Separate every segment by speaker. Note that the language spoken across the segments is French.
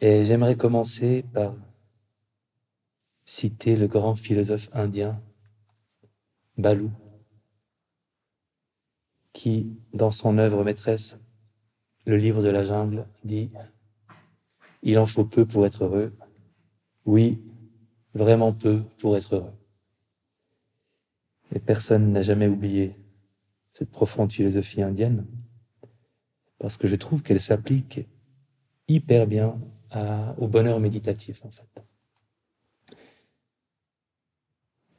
Speaker 1: Et j'aimerais commencer par citer le grand philosophe indien Balou, qui, dans son œuvre maîtresse, le livre de la jungle, dit Il en faut peu pour être heureux. Oui, vraiment peu pour être heureux. Et personne n'a jamais oublié cette profonde philosophie indienne, parce que je trouve qu'elle s'applique hyper bien au bonheur méditatif, en fait.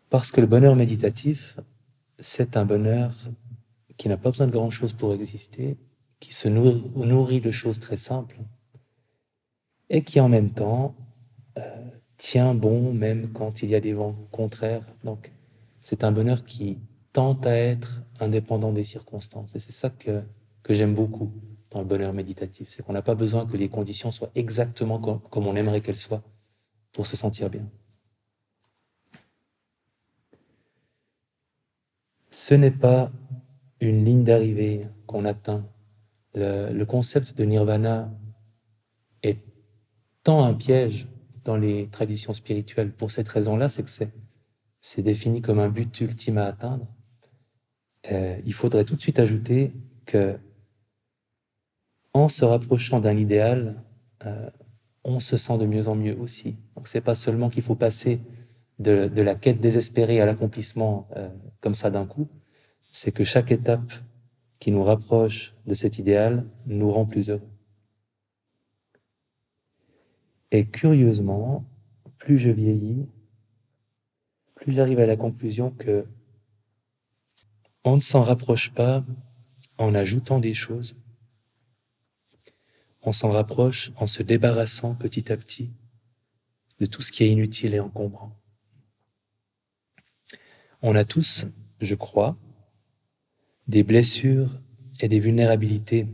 Speaker 1: Parce que le bonheur méditatif, c'est un bonheur qui n'a pas besoin de grand-chose pour exister, qui se nourrit, de choses très simples, et qui en même temps euh, tient bon même quand il y a des vents contraires. Donc, c'est un bonheur qui tente à être indépendant des circonstances. Et c'est ça que, que j'aime beaucoup dans le bonheur méditatif. C'est qu'on n'a pas besoin que les conditions soient exactement comme, on aimerait qu'elles soient pour se sentir bien. Ce n'est pas une ligne d'arrivée qu'on atteint. Le, concept de nirvana est tant un piège dans les traditions spirituelles. Pour cette raison-là, c'est que c'est défini comme un but ultime à atteindre. Euh, il faudrait tout de suite ajouter que se rapprochant d'un idéal, euh, on se sent de mieux en mieux aussi. Donc c'est pas seulement qu'il faut passer de, la quête désespérée à l'accomplissement euh, comme ça d'un coup, c'est que chaque étape qui nous rapproche de cet idéal nous rend plus heureux. Et curieusement, plus je vieillis, plus j'arrive à la conclusion que on ne s'en rapproche pas en ajoutant des choses, on s'en rapproche en se débarrassant petit à petit de tout ce qui est inutile et encombrant. On a tous, je crois, des blessures et des vulnérabilités,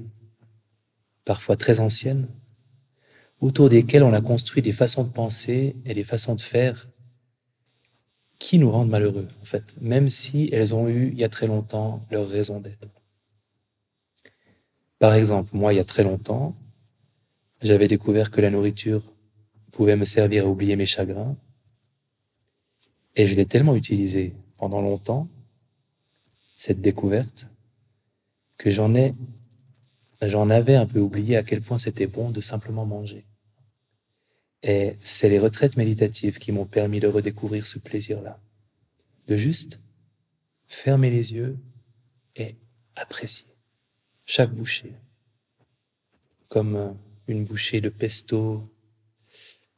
Speaker 1: parfois très anciennes, autour desquelles on a construit des façons de penser et des façons de faire qui nous rendent malheureux, en fait, même si elles ont eu, il y a très longtemps, leur raison d'être. Par exemple, moi, il y a très longtemps, j'avais découvert que la nourriture pouvait me servir à oublier mes chagrins, et je l'ai tellement utilisée pendant longtemps, cette découverte, que j'en ai, j'en avais un peu oublié à quel point c'était bon de simplement manger. Et c'est les retraites méditatives qui m'ont permis de redécouvrir ce plaisir-là. De juste fermer les yeux et apprécier chaque bouchée. Comme euh, une bouchée de pesto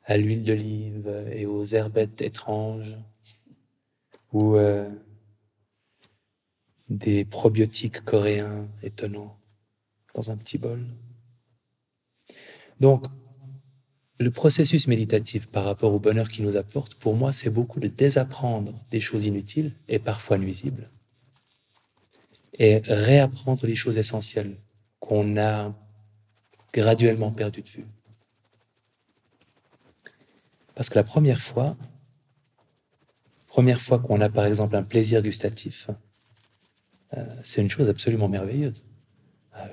Speaker 1: à l'huile d'olive et aux herbettes étranges ou euh, des probiotiques coréens étonnants dans un petit bol. Donc, le processus méditatif par rapport au bonheur qu'il nous apporte, pour moi, c'est beaucoup de désapprendre des choses inutiles et parfois nuisibles et réapprendre les choses essentielles qu'on a graduellement perdues de vue. Parce que la première fois, première fois qu'on a par exemple un plaisir gustatif, euh, c'est une chose absolument merveilleuse. Euh,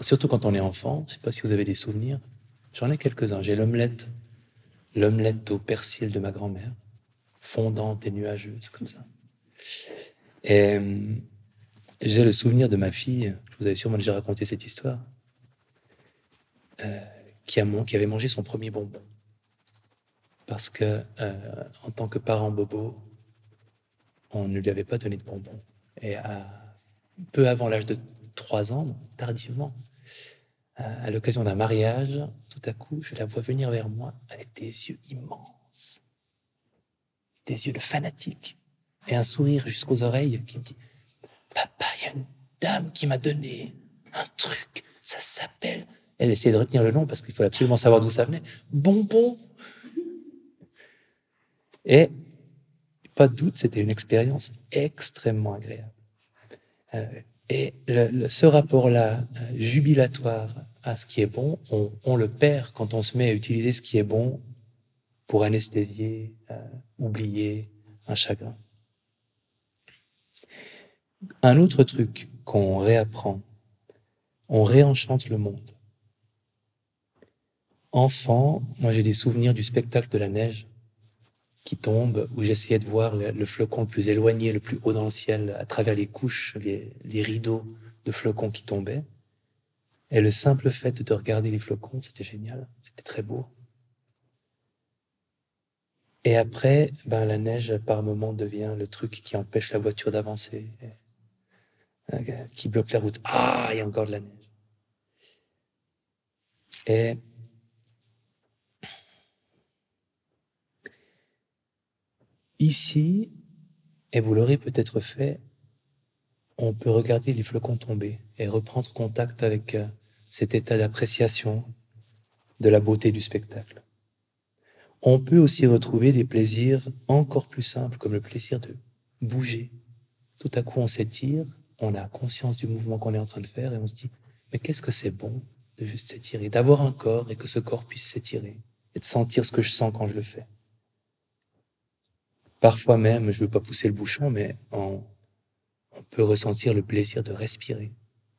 Speaker 1: surtout quand on est enfant, je ne sais pas si vous avez des souvenirs, J'en ai quelques-uns. J'ai l'omelette, l'omelette au persil de ma grand-mère, fondante et nuageuse, comme ça. Et euh, j'ai le souvenir de ma fille, je vous avais sûrement déjà raconté cette histoire, euh, qui, a, avait mangé son premier bonbon. Parce que, euh, en tant que parent bobo, on ne lui avait pas donné de bonbon. Et peu avant l'âge de 3 ans, tardivement, à l'occasion d'un mariage, tout à coup, je la vois venir vers moi avec des yeux immenses, des yeux de fanatique, et un sourire jusqu'aux oreilles qui me dit Papa, il y a une dame qui m'a donné un truc, ça s'appelle. Elle essayait de retenir le nom parce qu'il faut absolument savoir d'où ça venait. Bonbon Et pas de doute, c'était une expérience extrêmement agréable. Euh, et ce rapport-là, euh, jubilatoire à ce qui est bon, on, le perd quand on se met à utiliser ce qui est bon pour anesthésier, euh, oublier un chagrin. Un autre truc qu'on réapprend, on réenchante le monde. Enfant, moi j'ai des souvenirs du spectacle de la neige qui tombe, où j'essayais de voir le, flocon le plus éloigné, le plus haut dans le ciel, à travers les couches, les, les rideaux de flocons qui tombaient. Et le simple fait de regarder les flocons, c'était génial, c'était très beau. Et après, ben, la neige, par moment, devient le truc qui empêche la voiture d'avancer, euh, qui bloque la route. Ah, il y a encore de la neige. Et ici, et vous l'aurez peut-être fait, on peut regarder les flocons tomber et reprendre contact avec euh, cet état d'appréciation de la beauté du spectacle. On peut aussi retrouver des plaisirs encore plus simples, comme le plaisir de bouger. Tout à coup, on s'étire, on a conscience du mouvement qu'on est en train de faire et on se dit, mais qu'est-ce que c'est bon de juste s'étirer, d'avoir un corps et que ce corps puisse s'étirer et de sentir ce que je sens quand je le fais. Parfois même, je ne veux pas pousser le bouchon, mais on, peut ressentir le plaisir de respirer.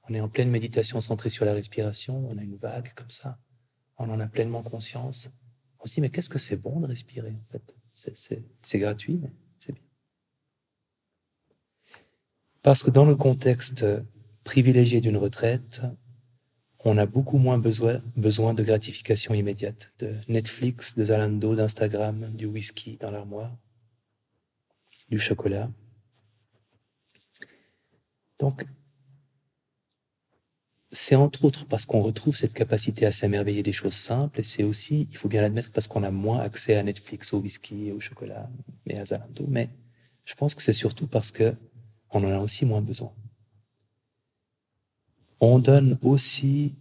Speaker 1: On est en pleine méditation centrée sur la respiration, on a une vague comme ça, on en a pleinement conscience on se dit, mais qu'est-ce que c'est bon de respirer, en fait? C'est gratuit, mais c'est bien. Parce que dans le contexte privilégié d'une retraite, on a beaucoup moins besoin, besoin de gratification immédiate, de Netflix, de Zalando, d'Instagram, du whisky dans l'armoire, du chocolat. Donc, c'est entre autres parce qu'on retrouve cette capacité à s'émerveiller des choses simples, et c'est aussi, il faut bien l'admettre, parce qu'on a moins accès à Netflix, au whisky, au chocolat, et à Zalando. Mais je pense que c'est surtout parce que on en a aussi moins besoin. On donne aussi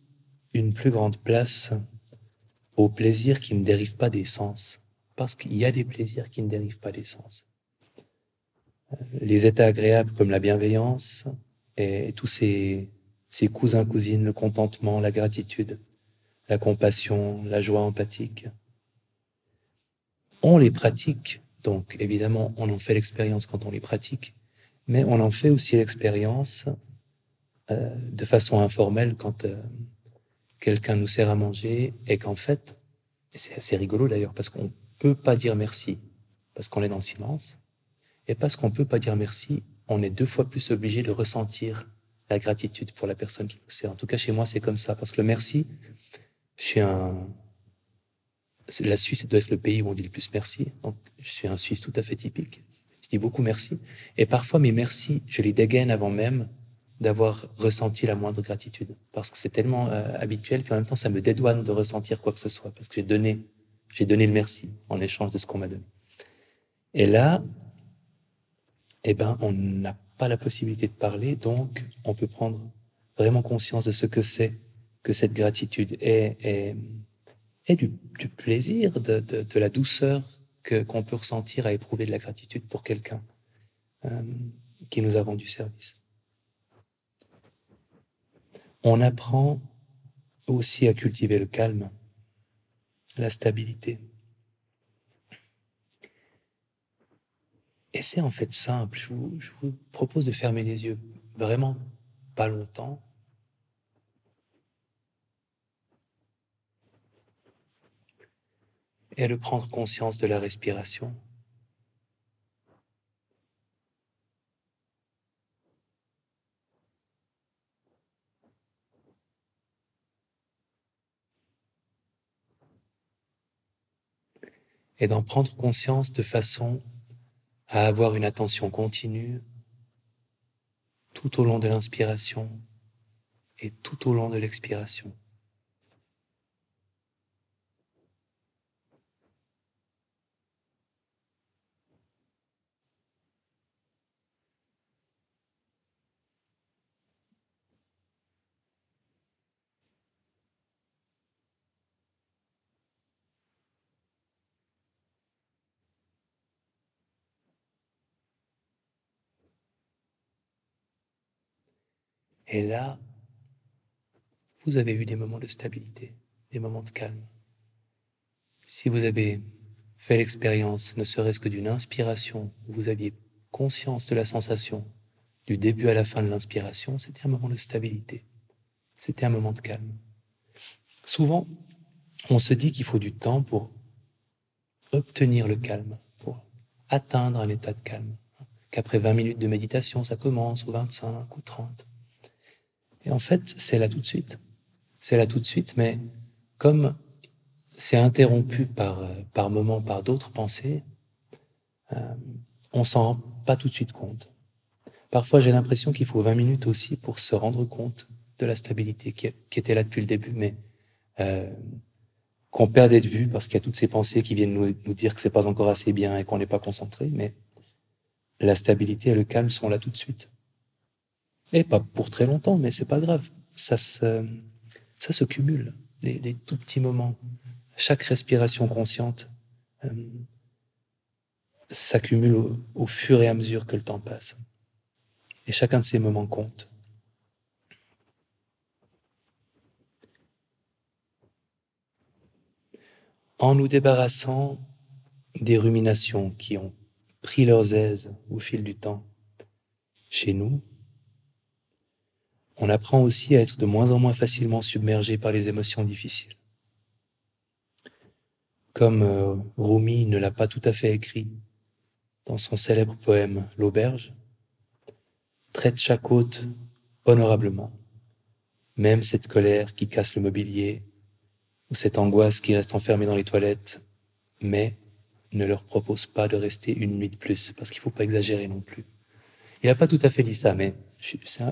Speaker 1: une plus grande place aux plaisirs qui ne dérivent pas des sens, parce qu'il y a des plaisirs qui ne dérivent pas des sens. Les états agréables comme la bienveillance et tous ces cousins, cousines, le contentement, la gratitude, la compassion, la joie empathique. On les pratique, donc évidemment, on en fait l'expérience quand on les pratique, mais on en fait aussi l'expérience euh, de façon informelle quand euh, quelqu'un nous sert à manger et qu'en fait, c'est assez rigolo d'ailleurs, parce qu'on peut pas dire merci, parce qu'on est dans le silence, et parce qu'on peut pas dire merci, on est deux fois plus obligé de ressentir la gratitude pour la personne qui nous sert. En tout cas, chez moi, c'est comme ça. Parce que le merci, je suis un. La Suisse doit être le pays où on dit le plus merci. Donc, je suis un Suisse tout à fait typique. Je dis beaucoup merci. Et parfois, mes merci, je les dégaine avant même d'avoir ressenti la moindre gratitude. Parce que c'est tellement euh, habituel, puis en même temps, ça me dédouane de ressentir quoi que ce soit. Parce que j'ai donné, j'ai donné le merci en échange de ce qu'on m'a donné. Et là, eh ben, on n'a pas la possibilité de parler, donc on peut prendre vraiment conscience de ce que c'est que cette gratitude et, et, du, plaisir, de, de, la douceur que qu'on peut ressentir à éprouver de la gratitude pour quelqu'un euh, qui nous a rendu service. On apprend aussi à cultiver le calme, la stabilité. Et c'est en fait simple. Je vous, propose de fermer les yeux vraiment pas longtemps. Et de prendre conscience de la respiration. Et d'en prendre conscience de façon à avoir une attention continue tout au long de l'inspiration et tout au long de l'expiration. Et là, vous avez eu des moments de stabilité, des moments de calme. Si vous avez fait l'expérience, ne serait-ce que d'une inspiration, où vous aviez conscience de la sensation du début à la fin de l'inspiration, c'était un moment de stabilité. C'était un moment de calme. Souvent, on se dit qu'il faut du temps pour obtenir le calme, pour atteindre un état de calme. Qu'après 20 minutes de méditation, ça commence, ou 25, ou 30. Et en fait, c'est là tout de suite. C'est là tout de suite, mais comme c'est interrompu par, euh, par moments par d'autres pensées, euh, on s'en rend pas tout de suite compte. Parfois, j'ai l'impression qu'il faut 20 minutes aussi pour se rendre compte de la stabilité qui, était là depuis le début, mais euh, qu'on perdait de vue parce qu'il y a toutes ces pensées qui viennent nous, nous dire que c'est pas encore assez bien et qu'on n'est pas concentré, mais la stabilité et le calme sont là tout de suite. Et pas pour très longtemps, mais c'est pas grave. Ça se, ça se cumule, les, les tout petits moments. Chaque respiration consciente euh, s'accumule au, au fur et à mesure que le temps passe. Et chacun de ces moments compte. en nous débarrassant des ruminations qui ont pris leurs aises au fil du temps chez nous, on apprend aussi à être de moins en moins facilement submergé par les émotions difficiles. Comme euh, Rumi ne l'a pas tout à fait écrit dans son célèbre poème L'auberge, traite chaque hôte honorablement, même cette colère qui casse le mobilier ou cette angoisse qui reste enfermée dans les toilettes, mais ne leur propose pas de rester une nuit de plus, parce qu'il ne faut pas exagérer non plus. Il n'a pas tout à fait dit ça, mais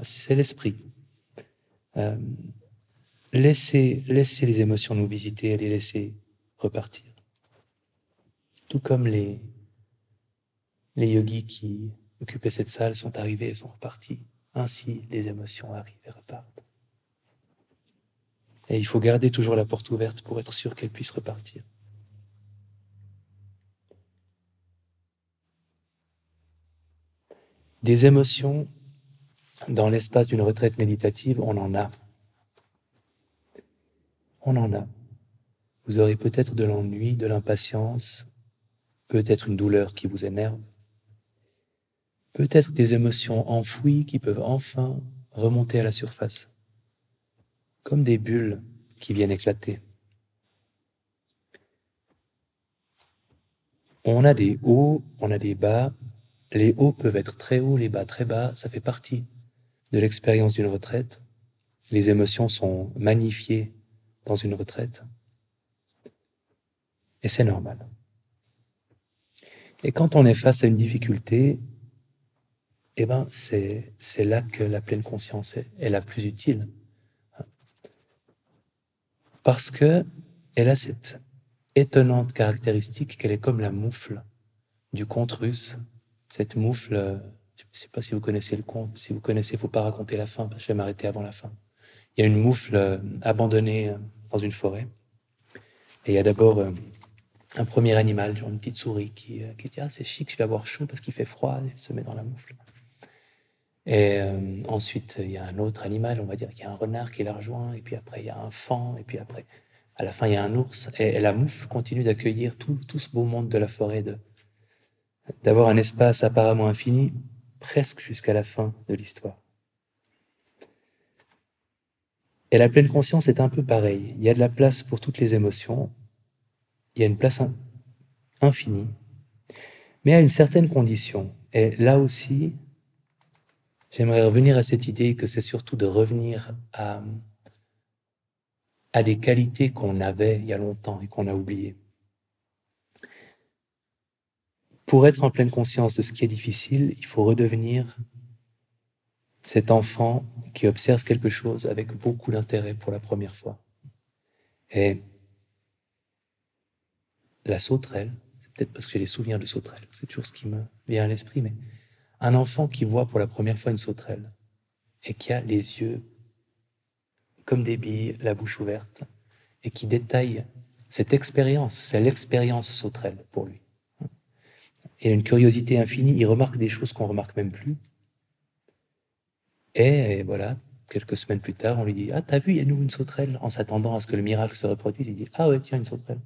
Speaker 1: c'est l'esprit. Euh, laissez, laissez les émotions nous visiter et les laisser repartir. Tout comme les, les yogis qui occupaient cette salle sont arrivés et sont repartis. Ainsi, les émotions arrivent et repartent. Et il faut garder toujours la porte ouverte pour être sûr qu'elle puisse repartir. Des émotions dans l'espace d'une retraite méditative, on en a. On en a. Vous aurez peut-être de l'ennui, de l'impatience, peut-être une douleur qui vous énerve, peut-être des émotions enfouies qui peuvent enfin remonter à la surface comme des bulles qui viennent éclater. On a des hauts, on a des bas. Les hauts peuvent être très hauts, les bas très bas. Ça fait partie de l'expérience d'une retraite. Les émotions sont magnifiées dans une retraite. Et c'est normal. Et quand on est face à une difficulté, eh ben, c'est, c'est là que la pleine conscience est, est la plus utile parce que elle a cette étonnante caractéristique qu'elle est comme la moufle du conte russe. Cette moufle, je ne sais pas si vous connaissez le conte, si vous connaissez, il faut pas raconter la fin, parce que je vais m'arrêter avant la fin. Il y a une moufle euh, abandonnée euh, dans une forêt. Et il y a d'abord euh, un premier animal, genre une petite souris, qui, qui se dit Ah, c'est chic, je vais avoir chaud parce qu'il fait froid, et elle se met dans la moufle. Et ensuite, il y a un autre animal, on va dire qu'il y a un renard qui la rejoint, et puis après, il y a un fan, et puis après, à la fin, il y a un ours. Et, la moufle continue d'accueillir tout, tout, ce beau monde de la forêt, d'avoir un espace apparemment infini, presque jusqu'à la fin de l'histoire. Et la pleine conscience est un peu pareil. Il y a de la place pour toutes les émotions, il y a une place infinie, mais à une certaine condition. Et là aussi, J'aimerais revenir à cette idée que c'est surtout de revenir à, à des qualités qu'on avait il y a longtemps et qu'on a oubliées. Pour être en pleine conscience de ce qui est difficile, il faut redevenir cet enfant qui observe quelque chose avec beaucoup d'intérêt pour la première fois. Et la sauterelle, c'est peut-être parce que j'ai les souvenirs de sauterelle, c'est toujours ce qui me vient à l'esprit, mais un enfant qui voit pour la première fois une sauterelle et qui a les yeux comme des billes, la bouche ouverte, et qui détaille cette expérience, c'est l'expérience sauterelle pour lui. A une curiosité infinie, il remarque des choses qu'on remarque même plus. Et voilà, quelques semaines plus tard, on lui dit Ah, t'as vu, il y a nous une sauterelle? En s'attendant à ce que le miracle se reproduise, il dit Ah ouais, tiens, une sauterelle.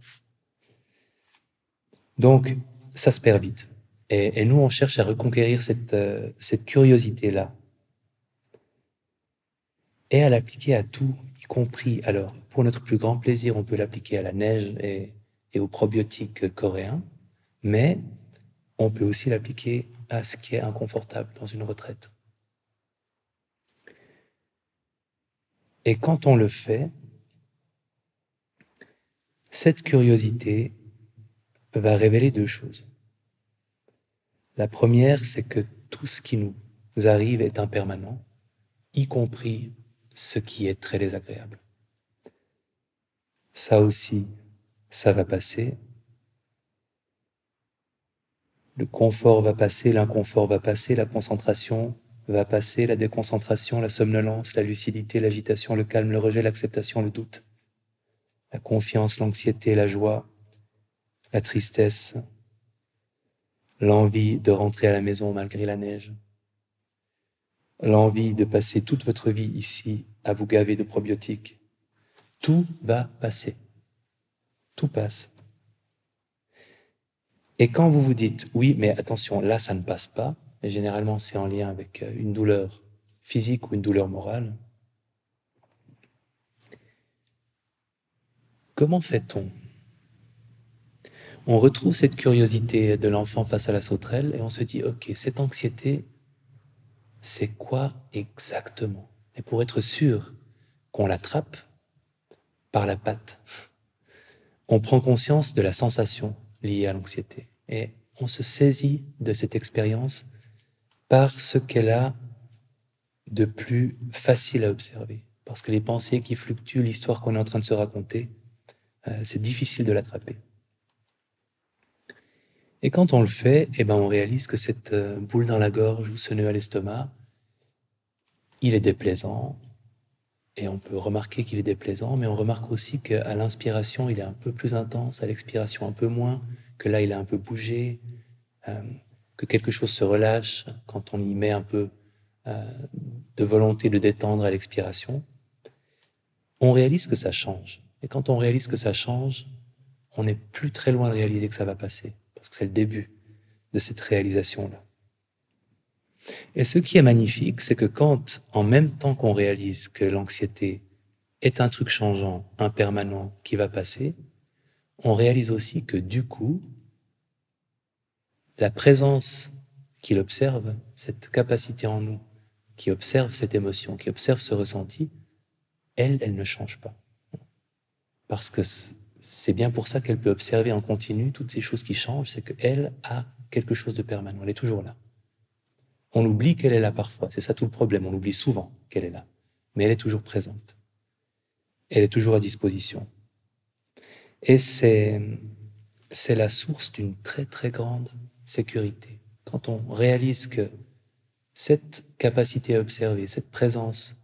Speaker 1: Donc, ça se perd vite. Et, nous, on cherche à reconquérir cette, euh, cette curiosité-là et à l'appliquer à tout, y compris alors pour notre plus grand plaisir, on peut l'appliquer à la neige et, et aux probiotiques coréens, mais on peut aussi l'appliquer à ce qui est inconfortable dans une retraite. Et quand on le fait, cette curiosité va révéler deux choses. La première, c'est que tout ce qui nous arrive est impermanent, y compris ce qui est très désagréable. Ça aussi, ça va passer. Le confort va passer, l'inconfort va passer, la concentration va passer, la déconcentration, la somnolence, la lucidité, l'agitation, le calme, le rejet, l'acceptation, le doute, la confiance, l'anxiété, la joie, la tristesse, l'envie de rentrer à la maison malgré la neige, l'envie de passer toute votre vie ici à vous gaver de probiotiques. Tout va passer. Tout passe. Et quand vous vous dites, oui, mais attention, là, ça ne passe pas, et généralement c'est en lien avec euh, une douleur physique ou une douleur morale, comment fait-on? On retrouve cette curiosité de l'enfant face à la sauterelle et on se dit, ok, cette anxiété, c'est quoi exactement? Et pour être sûr qu'on l'attrape par la patte, on prend conscience de la sensation liée à l'anxiété et on se saisit de cette expérience par ce qu'elle a de plus facile à observer. Parce que les pensées qui fluctuent, l'histoire qu'on est en train de se raconter, euh, c'est difficile de l'attraper. Et quand on le fait, eh ben on réalise que cette euh, boule dans la gorge ou ce nœud à l'estomac, il est déplaisant. Et on peut remarquer qu'il est déplaisant, mais on remarque aussi qu'à l'inspiration, il est un peu plus intense, à l'expiration un peu moins, que là, il a un peu bougé, euh, que quelque chose se relâche quand on y met un peu euh, de volonté de détendre à l'expiration. On réalise que ça change. Et quand on réalise que ça change, on n'est plus très loin de réaliser que ça va passer parce que c'est le début de cette réalisation-là. Et ce qui est magnifique, c'est que quand, en même temps qu'on réalise que l'anxiété est un truc changeant, impermanent, qui va passer, on réalise aussi que du coup, la présence qu'il observe, cette capacité en nous, qui observe cette émotion, qui observe ce ressenti, elle, elle ne change pas. Parce que c'est bien pour ça qu'elle peut observer en continu toutes ces choses qui changent, c'est qu'elle a quelque chose de permanent, elle est toujours là. On oublie qu'elle est là parfois, c'est ça tout le problème, on oublie souvent qu'elle est là, mais elle est toujours présente. Elle est toujours à disposition. Et c'est, c'est la source d'une très très grande sécurité. Quand on réalise que cette capacité à observer, cette présence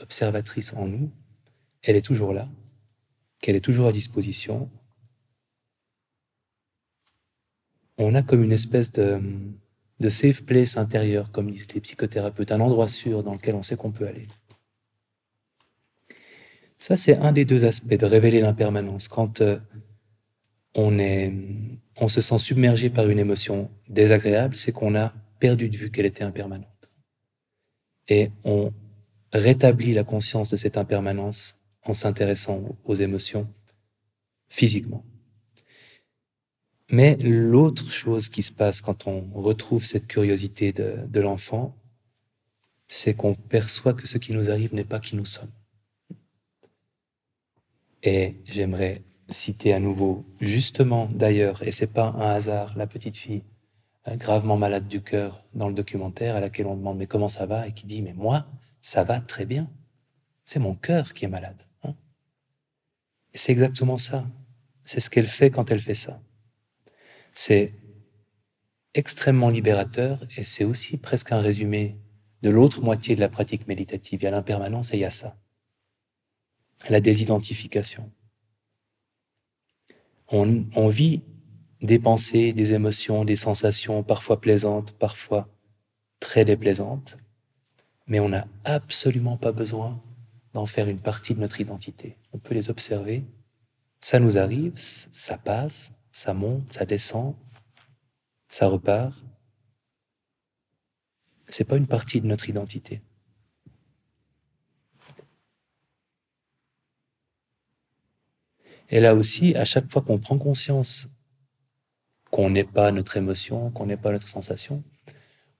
Speaker 1: observatrice en nous, elle est toujours là, qu'elle est toujours à disposition. On a comme une espèce de, de safe place intérieur, comme disent les psychothérapeutes, un endroit sûr dans lequel on sait qu'on peut aller. Ça, c'est un des deux aspects de révéler l'impermanence. Quand euh, on, est, on se sent submergé par une émotion désagréable, c'est qu'on a perdu de vue qu'elle était impermanente. Et on rétablit la conscience de cette impermanence en s'intéressant aux émotions physiquement. Mais l'autre chose qui se passe quand on retrouve cette curiosité de, de l'enfant, c'est qu'on perçoit que ce qui nous arrive n'est pas qui nous sommes. Et j'aimerais citer à nouveau, justement d'ailleurs, et c'est pas un hasard, la petite fille euh, gravement malade du cœur dans le documentaire à laquelle on demande mais comment ça va? Et qui dit mais moi ça va très bien. C'est mon cœur qui est malade. Et c'est exactement ça. C'est ce qu'elle fait quand elle fait ça. C'est extrêmement libérateur et c'est aussi presque un résumé de l'autre moitié de la pratique méditative. Il y a l'impermanence et il y a ça. La désidentification. On, on vit des pensées, des émotions, des sensations parfois plaisantes, parfois très déplaisantes, mais on n'a absolument pas besoin d'en faire une partie de notre identité. On peut les observer. Ça nous arrive, ça passe, ça monte, ça descend, ça repart. C'est pas une partie de notre identité. Et là aussi, à chaque fois qu'on prend conscience qu'on n'est pas notre émotion, qu'on n'est pas notre sensation,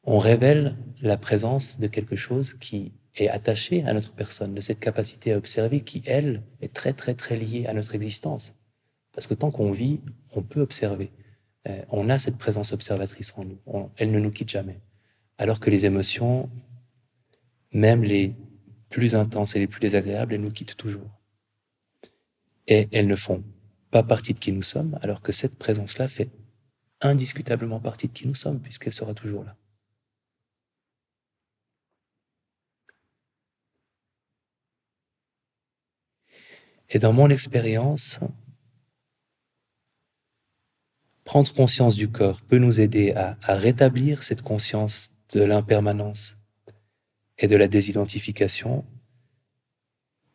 Speaker 1: on révèle la présence de quelque chose qui est attaché à notre personne, de cette capacité à observer qui, elle, est très très très liée à notre existence. Parce que tant qu'on vit, on peut observer. Euh, on a cette présence observatrice en nous. elle ne nous quitte jamais. Alors que les émotions, même les plus intenses et les plus désagréables, elles nous quittent toujours. Et elles ne font pas partie de qui nous sommes, alors que cette présence-là fait indiscutablement partie de qui nous sommes, puisqu'elle sera toujours là. Et dans mon expérience, prendre conscience du corps peut nous aider à, rétablir cette conscience de l'impermanence et de la désidentification.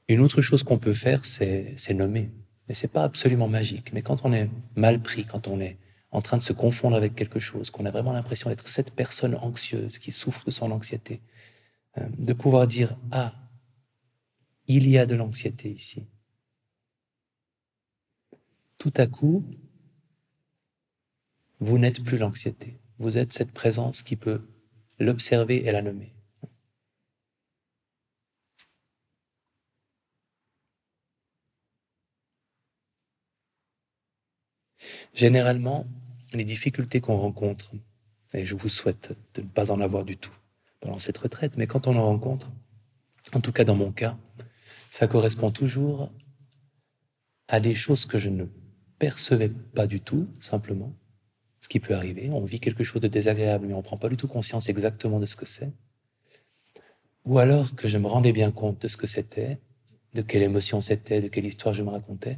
Speaker 1: Une autre chose qu'on peut faire, c'est nommer. Mais c'est pas absolument magique. Mais quand on est mal pris, quand on est en train de se confondre avec quelque chose, qu'on a vraiment l'impression d'être cette personne anxieuse qui souffre de son anxiété, euh, de pouvoir dire ah, il y a de l'anxiété ici. Tout à coup, vous n'êtes plus l'anxiété. Vous êtes cette présence qui peut l'observer et la nommer. Généralement, les difficultés qu'on rencontre, et je vous souhaite de ne pas en avoir du tout pendant cette retraite, mais quand on en rencontre, en tout cas dans mon cas, ça correspond toujours à des choses que je ne percevais pas du tout, simplement, ce qui peut arriver. On vit quelque chose de désagréable, mais on ne prend pas du tout conscience exactement de ce que c'est. Ou alors que je me rendais bien compte de ce que c'était, de quelle émotion c'était, de quelle histoire je me racontais,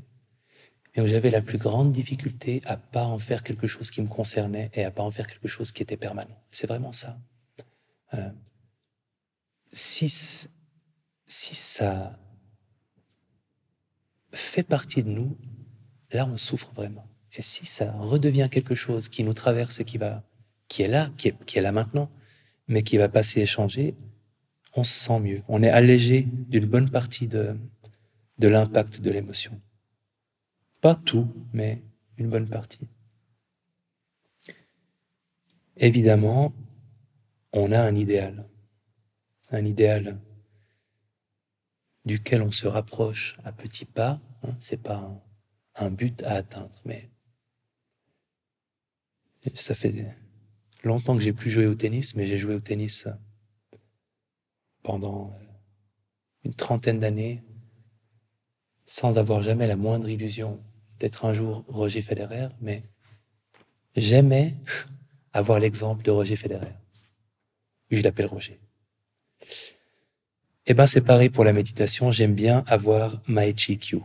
Speaker 1: où j'avais la plus grande difficulté à pas en faire quelque chose qui me concernait et à pas en faire quelque chose qui était permanent. C'est vraiment ça. Euh, si, si ça fait partie de nous, là on souffre vraiment. Et si ça redevient quelque chose qui nous traverse et qui va, qui est là, qui est, qui est là maintenant, mais qui va passer et changer, on se sent mieux. On est allégé d'une bonne partie de, de l'impact de l'émotion. Pas tout, mais une bonne partie. Évidemment, on a un idéal, un idéal duquel on se rapproche à petits pas. Hein, c'est pas un, but à atteindre. Mais ça fait longtemps que j'ai plus joué au tennis, mais j'ai joué au tennis pendant une trentaine d'années sans avoir jamais la moindre illusion d'être un jour Roger Federer, mais j'aimais avoir l'exemple de Roger Federer. Je l'appelle Roger. Eh ben, c'est pareil pour la méditation. J'aime bien avoir my Q.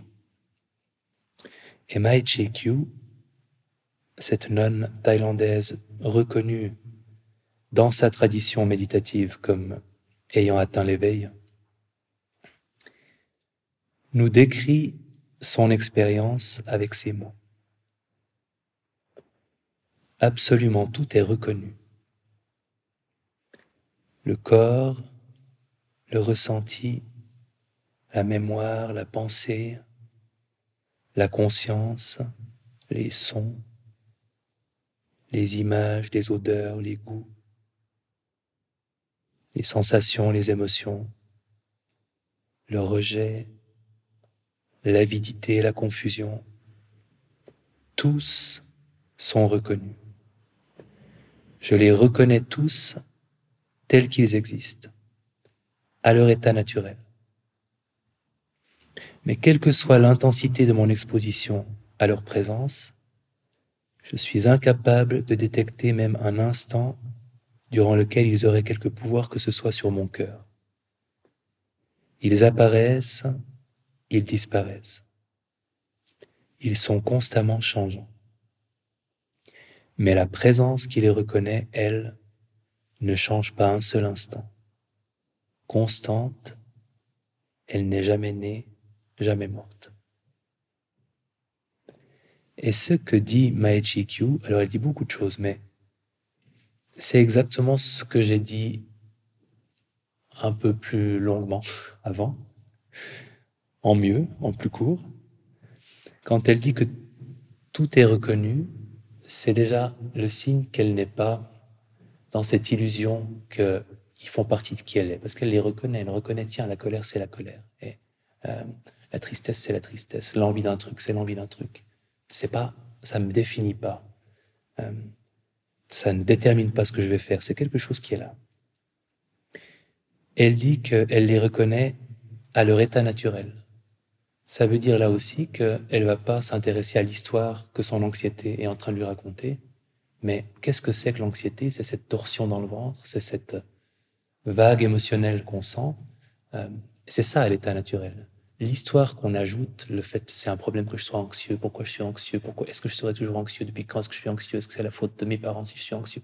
Speaker 1: Et Mai Kyu, cette nonne thaïlandaise reconnue dans sa tradition méditative comme ayant atteint l'éveil, nous décrit son expérience avec ces mots. Absolument tout est reconnu. Le corps, le ressenti, la mémoire, la pensée, la conscience, les sons, les images, les odeurs, les goûts, les sensations, les émotions, le rejet, l'avidité, la confusion, tous sont reconnus. Je les reconnais tous tels qu'ils existent, à leur état naturel. Mais quelle que soit l'intensité de mon exposition à leur présence, je suis incapable de détecter même un instant durant lequel ils auraient quelque pouvoir que ce soit sur mon cœur. Ils apparaissent, ils disparaissent. Ils sont constamment changeants. Mais la présence qui les reconnaît, elle, ne change pas un seul instant. Constante, elle n'est jamais née, jamais morte. Et ce que dit Maechi Kyu, alors elle dit beaucoup de choses, mais c'est exactement ce que j'ai dit un peu plus longuement avant, en mieux, en plus court. Quand elle dit que tout est reconnu, c'est déjà le signe qu'elle n'est pas dans cette illusion qu'ils font partie de qui elle est, parce qu'elle les reconnaît, elle reconnaît, tiens, la colère, c'est la colère, euh, la tristesse, c'est la tristesse, l'envie d'un truc, c'est l'envie d'un truc. C'est pas, ça me définit pas, euh, ça ne détermine pas ce que je vais faire, c'est quelque chose qui est là. Elle dit qu'elle les reconnaît à leur état naturel. Ça veut dire là aussi qu'elle ne va pas s'intéresser à l'histoire que son anxiété est en train de lui raconter, mais qu'est-ce que c'est que l'anxiété? C'est cette torsion dans le ventre, c'est cette vague émotionnelle qu'on sent. Euh, c'est ça l'état naturel. L'histoire qu'on ajoute, le fait c'est un problème que je sois anxieux, pourquoi je suis anxieux, pourquoi est-ce que je serai toujours anxieux, depuis quand est-ce que je suis anxieux, est-ce que c'est la faute de mes parents si je suis anxieux?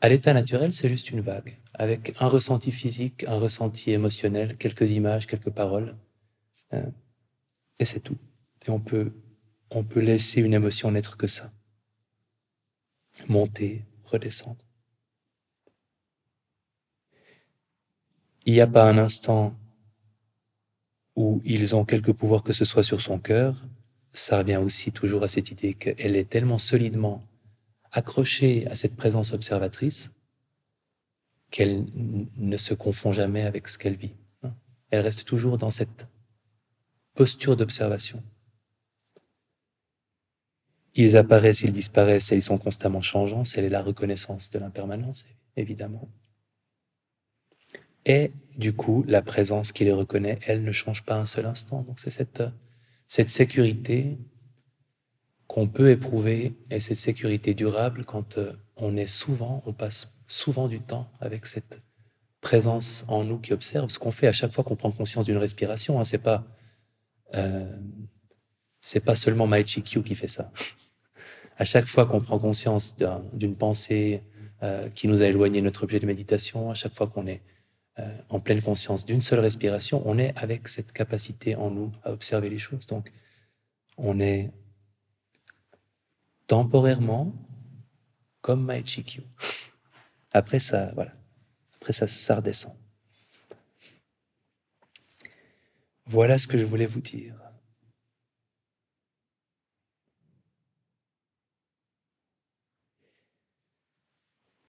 Speaker 1: À l'état naturel, c'est juste une vague, avec un ressenti physique, un ressenti émotionnel, quelques images, quelques paroles, et c'est tout. Et on peut, on peut laisser une émotion n'être que ça monter, redescendre. Il n'y a pas un instant où ils ont quelque pouvoir que ce soit sur son cœur. Ça revient aussi toujours à cette idée qu'elle est tellement solidement accrochée à cette présence observatrice qu'elle ne se confond jamais avec ce qu'elle vit. Elle reste toujours dans cette posture d'observation. Ils apparaissent, ils disparaissent et ils sont constamment changeants. C'est la reconnaissance de l'impermanence, évidemment. Et du coup, la présence qui les reconnaît, elle ne change pas un seul instant. Donc c'est cette, sécurité qu'on peut éprouver et cette sécurité durable quand euh, on est souvent, on passe souvent du temps avec cette présence en nous qui observe. Ce qu'on fait à chaque fois qu'on prend conscience d'une respiration, hein, c'est pas euh, c'est pas seulement Maichi qui fait ça à chaque fois qu'on prend conscience d'une pensée euh, qui nous a éloigné de notre objet de méditation, à chaque fois qu'on est euh, en pleine conscience d'une seule respiration, on est avec cette capacité en nous à observer les choses. Donc, on est temporairement comme Maichikyu. Après ça, voilà. Après ça, ça redescend. Voilà ce que je voulais vous dire.